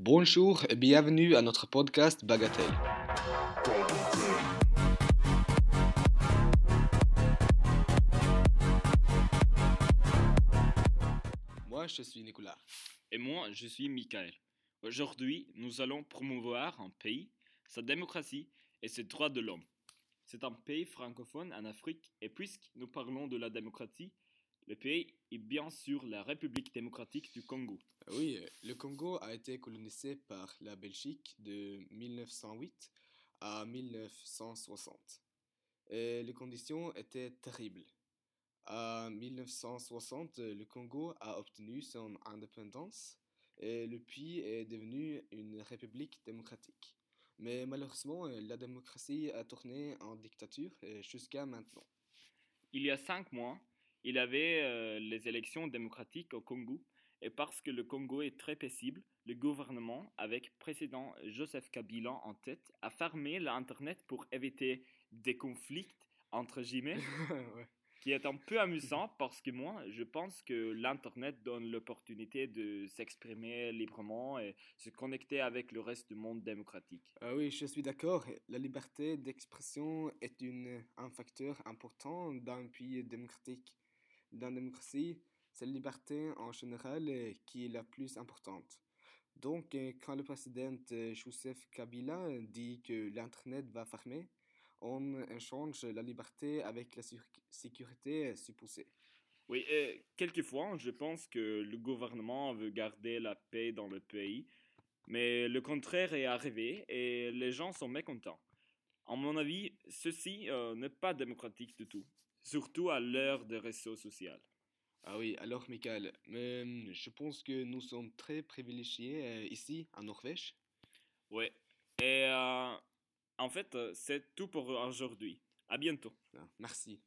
Bonjour et bienvenue à notre podcast Bagatelle. Moi, je suis Nicolas. Et moi, je suis Michael. Aujourd'hui, nous allons promouvoir un pays, sa démocratie et ses droits de l'homme. C'est un pays francophone en Afrique et puisque nous parlons de la démocratie, le pays est bien sûr la République démocratique du Congo. Oui, le Congo a été colonisé par la Belgique de 1908 à 1960. Et les conditions étaient terribles. En 1960, le Congo a obtenu son indépendance et le pays est devenu une république démocratique. Mais malheureusement, la démocratie a tourné en dictature jusqu'à maintenant. Il y a cinq mois, il y avait euh, les élections démocratiques au Congo et parce que le Congo est très paisible, le gouvernement, avec président Joseph Kabila en tête, a fermé l'Internet pour éviter des conflits entre guillemets. qui est un peu amusant parce que moi, je pense que l'Internet donne l'opportunité de s'exprimer librement et se connecter avec le reste du monde démocratique. Ah oui, je suis d'accord. La liberté d'expression est une, un facteur important dans un pays démocratique. Dans la démocratie, c'est la liberté en général qui est la plus importante. Donc, quand le président Joseph Kabila dit que l'Internet va fermer, on échange la liberté avec la sécurité supposée. Oui, quelquefois, je pense que le gouvernement veut garder la paix dans le pays, mais le contraire est arrivé et les gens sont mécontents. À mon avis, ceci euh, n'est pas démocratique du tout, surtout à l'heure des réseaux sociaux. Ah oui, alors Michael, euh, je pense que nous sommes très privilégiés euh, ici, en Norvège. Oui, et en fait, c'est tout pour aujourd'hui. À bientôt. Ah, merci.